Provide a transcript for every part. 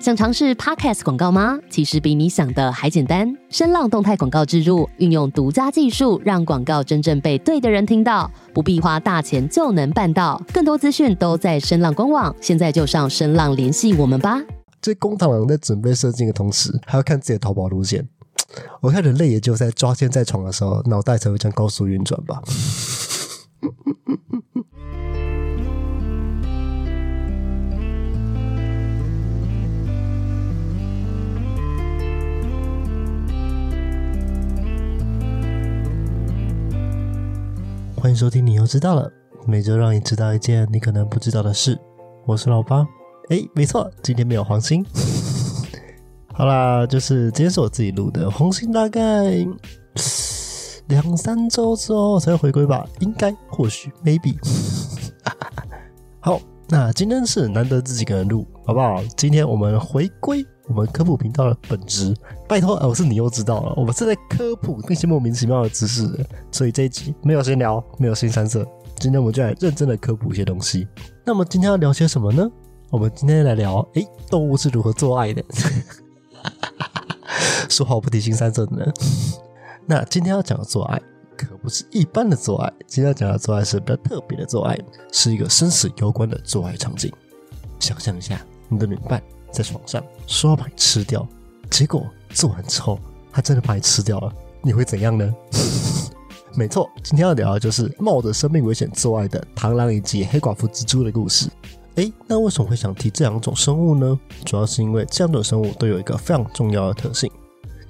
想尝试 Podcast 广告吗？其实比你想的还简单。声浪动态广告植入，运用独家技术，让广告真正被对的人听到，不必花大钱就能办到。更多资讯都在声浪官网，现在就上声浪联系我们吧。这公螳螂在准备射精的同时，还要看自己的逃跑路线。我看人类也就在抓奸在床的时候，脑袋才会这样高速运转吧。欢迎收听，你又知道了。每周让你知道一件你可能不知道的事。我是老八。哎，没错，今天没有黄鑫。好啦，就是今天是我自己录的，黄鑫大概两三周之后才会回归吧，应该，或许，maybe。好，那今天是难得自己个人录，好不好？今天我们回归我们科普频道的本质，拜托，我是你又知道了，我们是在科普那些莫名其妙的知识，所以这一集没有闲聊，没有新三色，今天我们就来认真的科普一些东西。那么今天要聊些什么呢？我们今天来聊，诶，动物是如何做爱的。说好不提新三色的呢？那今天要讲的做爱可不是一般的做爱，今天要讲的做爱是比较特别的做爱，是一个生死攸关的做爱场景。想象一下，你的女伴在床上说要把你吃掉，结果做完之后，她真的把你吃掉了，你会怎样呢？没错，今天要聊的就是冒着生命危险做爱的螳螂以及黑寡妇蜘蛛的故事。诶，那为什么会想提这两种生物呢？主要是因为这两种生物都有一个非常重要的特性，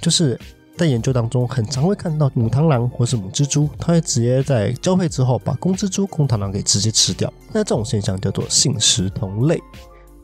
就是在研究当中很常会看到母螳螂或是母蜘蛛，它会直接在交配之后把公蜘蛛、公螳螂给直接吃掉。那这种现象叫做性食同类。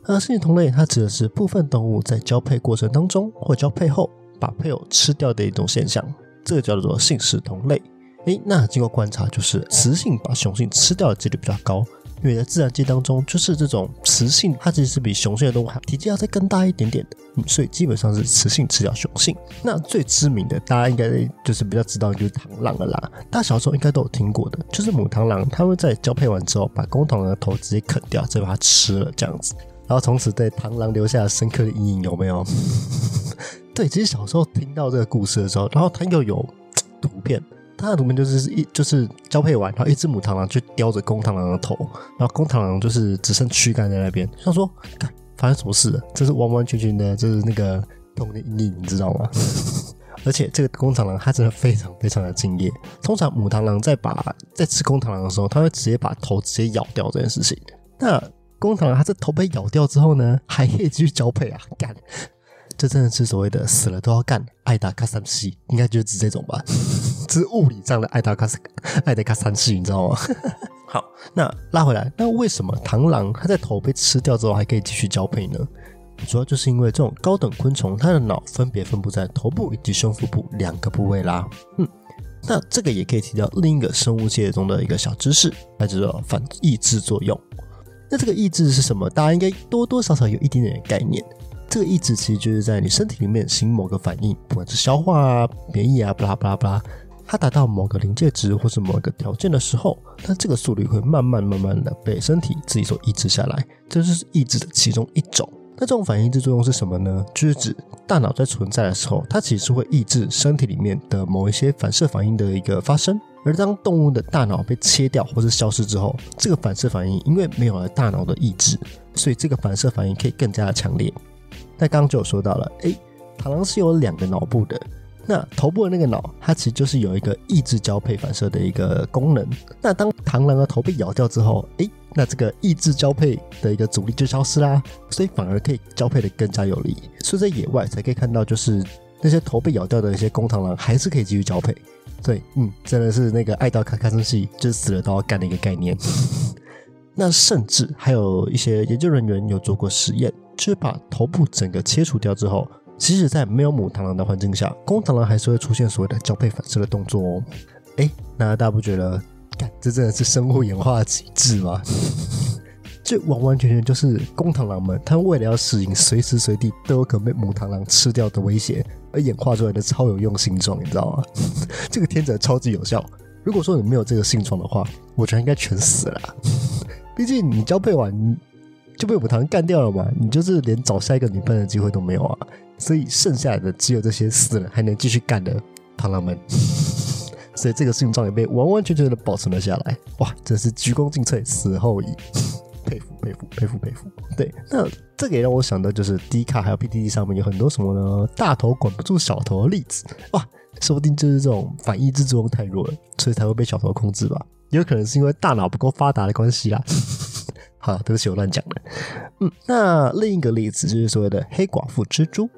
而性食同类，它指的是部分动物在交配过程当中或交配后把配偶吃掉的一种现象，这个叫做性食同类。诶，那经过观察，就是雌性把雄性吃掉的几率比较高。因为在自然界当中，就是这种雌性，它其实是比雄性的动物还体积要再更大一点点的，所以基本上是雌性吃掉雄性。那最知名的，大家应该就是比较知道，就是螳螂了啦。大家小时候应该都有听过的，就是母螳螂，它会在交配完之后，把公螳螂的头直接啃掉，再把它吃了这样子，然后从此对螳螂留下了深刻的阴影，有没有？对，其实小时候听到这个故事的时候，然后它又有 图片。它的图片就是一就是交配完，然后一只母螳螂去叼着公螳螂的头，然后公螳螂就是只剩躯干在那边。想说，看发生什么事了？这是完完全全的，就是那个童年阴影，你知道吗？而且这个公螳螂它真的非常非常的敬业。通常母螳螂在把在吃公螳螂的时候，它会直接把头直接咬掉这件事情。那公螳螂它这头被咬掉之后呢，还可以继续交配啊，干！这真的是所谓的死了都要干，爱达卡三系，应该就是指这种吧？这 是物理上的爱达卡爱达卡三系，你知道吗？好，那拉回来，那为什么螳螂它在头被吃掉之后还可以继续交配呢？主要就是因为这种高等昆虫，它的脑分别分布在头部以及胸腹部两个部位啦。嗯，那这个也可以提到另一个生物界中的一个小知识，那就是反抑制作用。那这个抑制是什么？大家应该多多少少有一点点概念。这个抑制其实就是在你身体里面行某个反应，不管是消化啊、免疫啊，巴拉巴拉巴拉，它达到某个临界值或是某一个条件的时候，那这个速率会慢慢慢慢的被身体自己所抑制下来，这就是抑制的其中一种。那这种反应抑制作用是什么呢？就是指大脑在存在的时候，它其实会抑制身体里面的某一些反射反应的一个发生。而当动物的大脑被切掉或是消失之后，这个反射反应因为没有了大脑的抑制，所以这个反射反应可以更加的强烈。那刚刚就有说到了，哎，螳螂是有两个脑部的，那头部的那个脑，它其实就是有一个抑制交配反射的一个功能。那当螳螂的头被咬掉之后，哎，那这个抑制交配的一个阻力就消失啦，所以反而可以交配的更加有力。所以在野外才可以看到，就是那些头被咬掉的一些公螳螂还是可以继续交配。对，嗯，真的是那个爱到卡卡生气，就是死了都要干的一个概念。那甚至还有一些研究人员有做过实验。就是把头部整个切除掉之后，即使在没有母螳螂的环境下，公螳螂还是会出现所谓的交配反射的动作哦。哎，那大家不觉得，这真的是生物演化的极致吗？这完完全全就是公螳螂们，它为了要适应随时随地都有可能被母螳螂吃掉的威胁，而演化出来的超有用性状，你知道吗？这个天择超级有效。如果说你没有这个性状的话，我觉得应该全死了。毕竟你交配完。就被母堂干掉了嘛，你就是连找下一个女伴的机会都没有啊。所以剩下的只有这些死了还能继续干的螳螂们。所以这个形状也被完完全全的保存了下来。哇，真是鞠躬尽瘁，死后已。佩服佩服佩服佩服。对，那这个也让我想到，就是 D 卡还有 PDD 上面有很多什么呢？大头管不住小头的例子。哇，说不定就是这种反义之作用太弱了，所以才会被小头控制吧？也有可能是因为大脑不够发达的关系啦。好，对不起，我乱讲了。嗯，那另一个例子就是所谓的黑寡妇蜘蛛。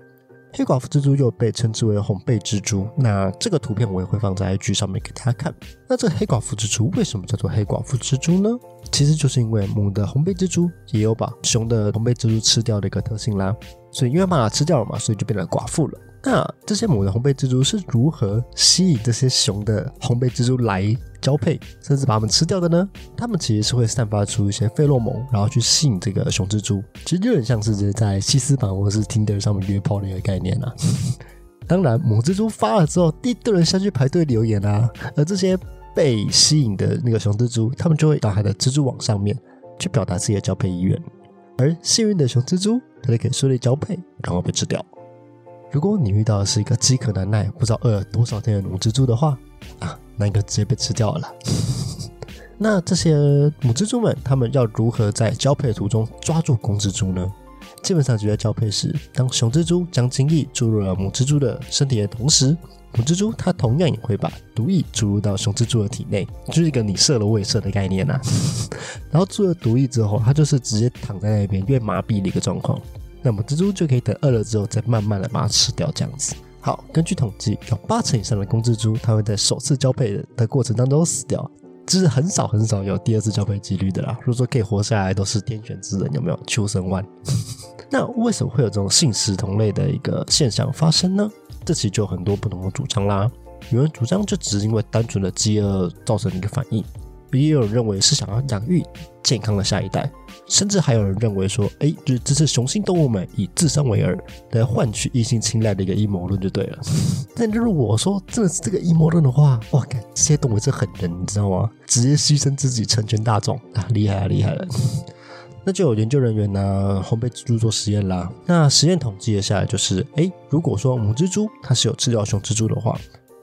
黑寡妇蜘蛛又被称之为红背蜘蛛。那这个图片我也会放在 IG 上面给大家看。那这黑寡妇蜘蛛为什么叫做黑寡妇蜘蛛呢？其实就是因为母的红背蜘蛛也有把雄的红背蜘蛛吃掉的一个特性啦。所以因为把它吃掉了嘛，所以就变成寡妇了。那这些母的红背蜘蛛是如何吸引这些雄的红背蜘蛛来交配，甚至把它们吃掉的呢？它们其实是会散发出一些费洛蒙，然后去吸引这个雄蜘蛛。其实有点像是在西斯版或是 Tinder 上面约炮的一个概念啊。当然，母蜘蛛发了之后，一堆人下去排队留言啊。而这些被吸引的那个雄蜘蛛，他们就会到它的蜘蛛网上面去表达自己的交配意愿。而幸运的雄蜘蛛，它就可以顺利交配，然后被吃掉。如果你遇到的是一个饥渴难耐、不知道饿了多少天的母蜘蛛的话，啊，那应该直接被吃掉了。那这些母蜘蛛们，它们要如何在交配途中抓住公蜘蛛呢？基本上就在交配时，当雄蜘蛛将精液注入了母蜘蛛的身体的同时，母蜘蛛它同样也会把毒液注入到雄蜘蛛的体内，就是一个你射了我也射的概念呐。然后注了毒液之后，它就是直接躺在那边，因为麻痹的一个状况。那么蜘蛛就可以等饿了之后，再慢慢的把它吃掉，这样子。好，根据统计，有八成以上的公蜘蛛，它会在首次交配的过程当中死掉，就是很少很少有第二次交配几率的啦。如果说可以活下来，都是天选之人，有没有？求生万。那为什么会有这种性食同类的一个现象发生呢？这其实就有很多不同的主张啦。有人主张就只是因为单纯的饥饿造成的一个反应。也有人认为是想要养育健康的下一代，甚至还有人认为说，哎，就是这是雄性动物们以自身为饵来换取异性青睐的一个阴谋论就对了。但如果我说真的是这个阴谋论的话，哇，这些动物是狠人，你知道吗？直接牺牲自己成全大众啊，厉害啊，厉害了！那就有研究人员拿红背蜘蛛做实验啦。那实验统计了下来，就是哎，如果说母蜘蛛它是有吃掉雄蜘蛛的话。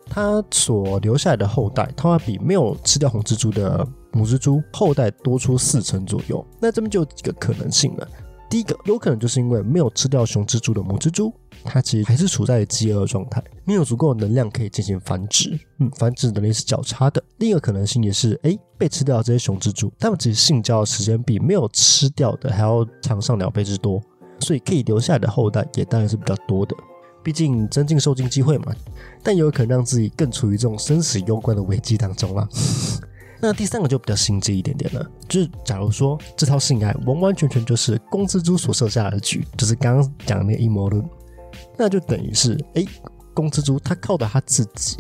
它所留下来的后代，它会比没有吃掉红蜘蛛的母蜘蛛后代多出四成左右。那这边就有几个可能性了。第一个，有可能就是因为没有吃掉雄蜘蛛的母蜘蛛，它其实还是处在饥饿状态，没有足够的能量可以进行繁殖。嗯，繁殖能力是较差的。另一个可能性也是，哎，被吃掉这些雄蜘蛛，它们其实性交的时间比没有吃掉的还要长上两倍之多，所以可以留下来的后代也当然是比较多的。毕竟增进受精机会嘛，但也有可能让自己更处于这种生死攸关的危机当中啦。那第三个就比较心机一点点了，就是假如说这套性爱完完全全就是公蜘蛛所设下的局，就是刚刚讲的那个阴谋论，那就等于是哎，公蜘蛛它靠的它自己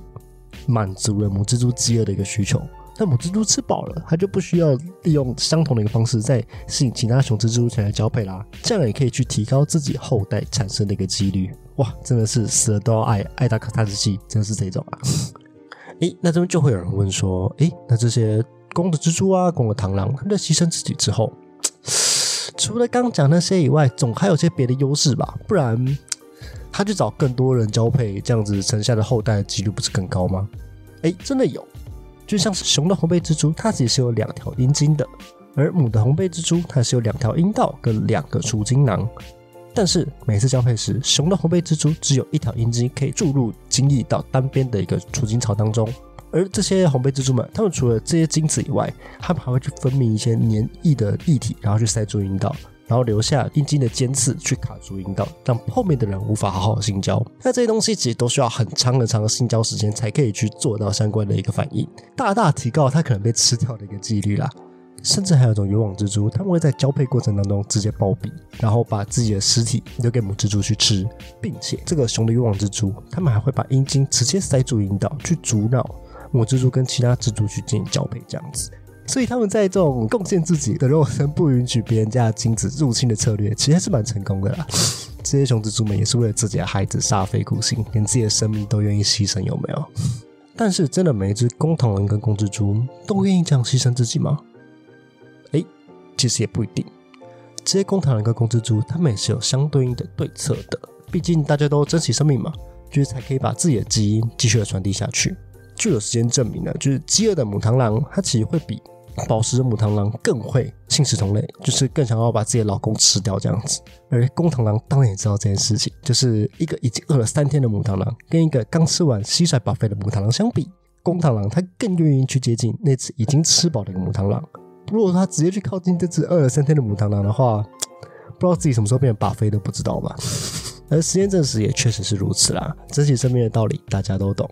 满足了母蜘蛛饥饿的一个需求。那母蜘蛛吃饱了，它就不需要利用相同的一个方式再吸引其他雄蜘蛛前来交配啦。这样也可以去提高自己后代产生的一个几率。哇，真的是死了都要爱，爱到卡塔之气，真的是这种啊。诶，那这边就会有人问说，诶，那这些公的蜘蛛啊，公的螳螂，它在牺牲自己之后，除了刚讲那些以外，总还有些别的优势吧？不然他去找更多人交配，这样子生下的后代的几率不是更高吗？诶，真的有。就像是雄的红背蜘蛛，它其实是有两条阴茎的，而母的红背蜘蛛它是有两条阴道跟两个储精囊。但是每次交配时，雄的红背蜘蛛只有一条阴茎可以注入精液到单边的一个储精槽当中，而这些红背蜘蛛们，它们除了这些精子以外，它们还会去分泌一些黏液的液体，然后去塞住阴道。然后留下阴茎的尖刺去卡住阴道，让后面的人无法好好性交。那这些东西其实都需要很长很长的性交时间才可以去做到相关的一个反应，大大提高它可能被吃掉的一个几率啦。甚至还有一种渔网蜘蛛，它们会在交配过程当中直接暴毙，然后把自己的尸体留给母蜘蛛去吃，并且这个雄的渔网蜘蛛，它们还会把阴茎直接塞住阴道，去阻挠母蜘蛛跟其他蜘蛛去进行交配，这样子。所以他们在这种贡献自己的肉身，不允许别人家的精子入侵的策略，其实还是蛮成功的啦。这些雄蜘蛛们也是为了自己的孩子煞费苦心，连自己的生命都愿意牺牲，有没有？但是真的每一只公螳螂跟公蜘蛛都愿意这样牺牲自己吗？其实也不一定。这些公螳螂跟公蜘蛛，它们也是有相对应的对策的。毕竟大家都珍惜生命嘛，就是才可以把自己的基因继续的传递下去。就有时间证明了，就是饥饿的母螳螂，它其实会比饱食的母螳螂更会性食同类，就是更想要把自己的老公吃掉这样子。而公螳螂当然也知道这件事情，就是一个已经饿了三天的母螳螂，跟一个刚吃完蟋蟀饱肥的母螳螂相比，公螳螂它更愿意去接近那只已经吃饱的母螳螂。如果他直接去靠近这只饿了三天的母螳螂的话，不知道自己什么时候变成饱肥都不知道吧。而实验证实也确实是如此啦，珍惜生命的道理大家都懂。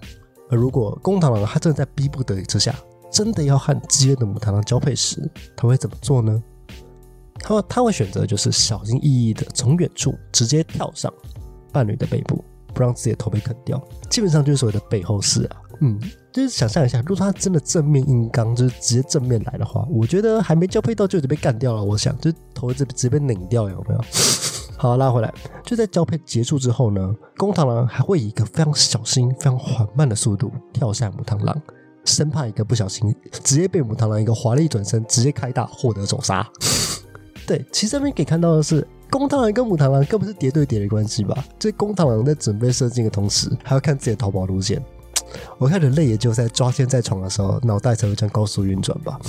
而如果公螳螂它正在逼不得已之下，真的要和饥饿的母螳螂交配时，它会怎么做呢？它它会选择就是小心翼翼的从远处直接跳上伴侣的背部，不让自己的头被啃掉。基本上就是所谓的背后式啊。嗯，就是想象一下，如果它真的正面硬刚，就是直接正面来的话，我觉得还没交配到就已经被干掉了。我想，就是头直直接被拧掉，有没有？好，拉回来，就在交配结束之后呢，公螳螂还会以一个非常小心、非常缓慢的速度跳下母螳螂，生怕一个不小心直接被母螳螂一个华丽转身直接开大获得走杀。对，其实这边可以看到的是，公螳螂跟母螳螂根本是叠对叠的关系吧？这公螳螂在准备射精的同时，还要看自己的逃跑路线。我看人类也就在抓奸在床的时候，脑袋才会这样高速运转吧。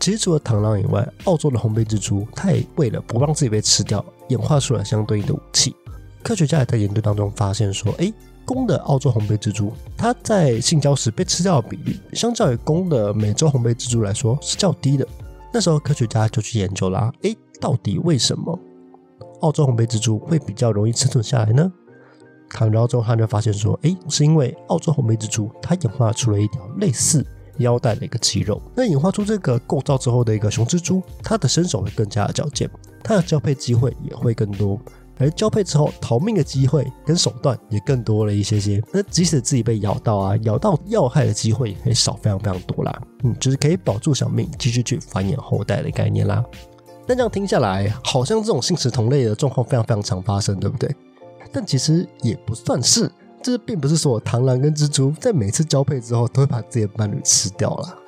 其实除了螳螂以外，澳洲的红背蜘蛛，它也为了不让自己被吃掉，演化出了相对应的武器。科学家也在研究当中发现说，哎，公的澳洲红背蜘蛛，它在性交时被吃掉的比例，相较于公的美洲红背蜘蛛来说是较低的。那时候科学家就去研究啦，哎，到底为什么澳洲红背蜘蛛会比较容易生存下来呢？看到之后，他就发现说，哎，是因为澳洲红背蜘蛛它演化出了一条类似。腰带的一个肌肉，那演化出这个构造之后的一个雄蜘蛛，它的身手会更加的矫健，它的交配机会也会更多，而交配之后逃命的机会跟手段也更多了一些些。那即使自己被咬到啊，咬到要害的机会也少非常非常多啦。嗯，就是可以保住小命，继续去繁衍后代的概念啦。但这样听下来，好像这种性食同类的状况非常非常常发生，对不对？但其实也不算是。这并不是说螳螂跟蜘蛛在每次交配之后都会把自己的伴侣吃掉了。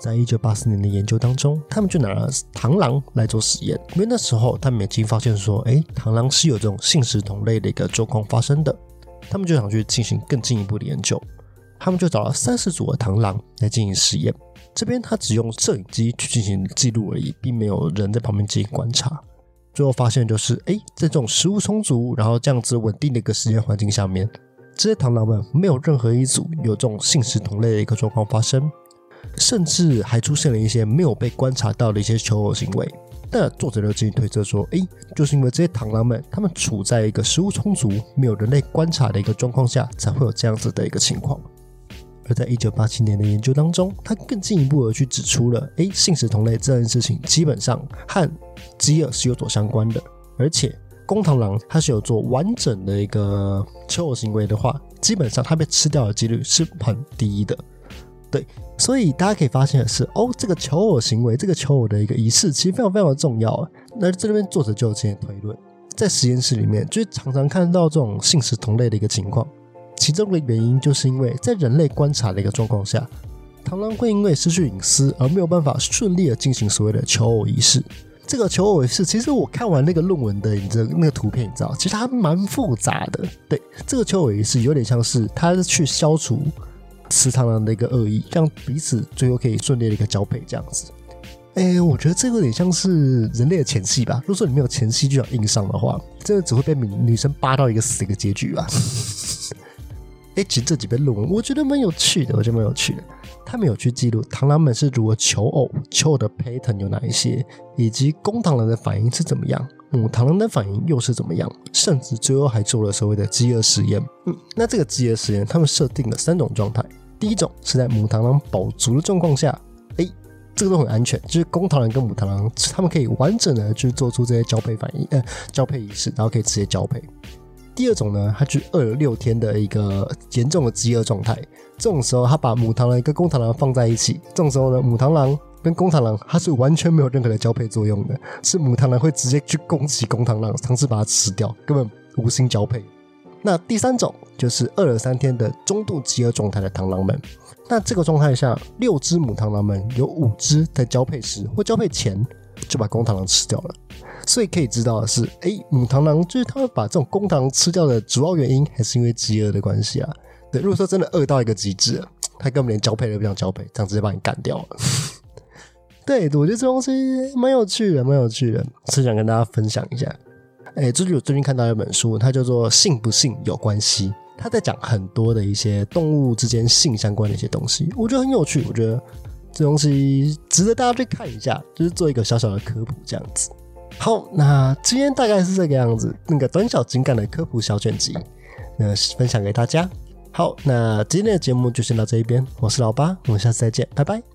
在一九八四年的研究当中，他们就拿了螳螂来做实验，因为那时候他们已经发现说，哎，螳螂是有这种性食同类的一个状况发生的。他们就想去进行更进一步的研究，他们就找了三十组的螳螂来进行实验。这边他只用摄影机去进行记录而已，并没有人在旁边进行观察。最后发现就是，哎，在这种食物充足，然后这样子稳定的一个实验环境下面。这些螳螂们没有任何一组有这种性食同类的一个状况发生，甚至还出现了一些没有被观察到的一些求偶行为。那作者就进行推测说，诶，就是因为这些螳螂们，它们处在一个食物充足、没有人类观察的一个状况下，才会有这样子的一个情况。而在一九八七年的研究当中，他更进一步的去指出了，诶，性食同类这件事情基本上和饥饿是有所相关的，而且。公螳螂它是有做完整的一个求偶行为的话，基本上它被吃掉的几率是很低的。对，所以大家可以发现的是，哦，这个求偶行为，这个求偶的一个仪式，其实非常非常的重要。那这边作者就有进行推论，在实验室里面，就常常看到这种性食同类的一个情况，其中的原因就是因为在人类观察的一个状况下，螳螂会因为失去隐私而没有办法顺利的进行所谓的求偶仪式。这个求偶仪式，其实我看完那个论文的，你知道那个图片，你知道，其实它蛮复杂的。对，这个求偶仪式有点像是它是去消除吃螳螂的一个恶意，让彼此最后可以顺利的一个交配这样子。哎，我觉得这个有点像是人类的前戏吧。如果说你没有前戏就想硬上的话，真的只会被女女生扒到一个死的一个结局吧。哎，其实这几篇论文我觉得蛮有趣的，我觉得蛮有趣的。他们有去记录螳螂们是如何求偶，求偶的 pattern 有哪一些，以及公螳螂的反应是怎么样，母螳螂的反应又是怎么样，甚至最后还做了所谓的饥饿实验。嗯，那这个饥饿实验，他们设定了三种状态。第一种是在母螳螂饱足的状况下，哎，这个都很安全，就是公螳螂跟母螳螂，他们可以完整的去做出这些交配反应，呃，交配仪式，然后可以直接交配。第二种呢，它就饿了六天的一个严重的饥饿状态。这种时候，他把母螳螂跟公螳螂放在一起。这种时候呢，母螳螂跟公螳螂它是完全没有任何的交配作用的，是母螳螂会直接去攻击公螳螂，尝试把它吃掉，根本无心交配。那第三种就是饿了三天的中度饥饿状态的螳螂们。那这个状态下，六只母螳螂们有五只在交配时或交配前就把公螳螂吃掉了。所以可以知道的是，哎，母螳螂就是它们把这种公螳螂吃掉的主要原因，还是因为饥饿的关系啊。对，如果说真的饿到一个极致，它根本连交配都不想交配，这样直接把你干掉了。对，我觉得这东西蛮有趣的，蛮有趣的，是想跟大家分享一下。哎，最近我最近看到一本书，它叫做《性不信有关系》，它在讲很多的一些动物之间性相关的一些东西，我觉得很有趣。我觉得这东西值得大家去看一下，就是做一个小小的科普这样子。好，那今天大概是这个样子，那个短小精干的科普小卷集，那分享给大家。好，那今天的节目就先到这一边，我是老八，我们下次再见，拜拜。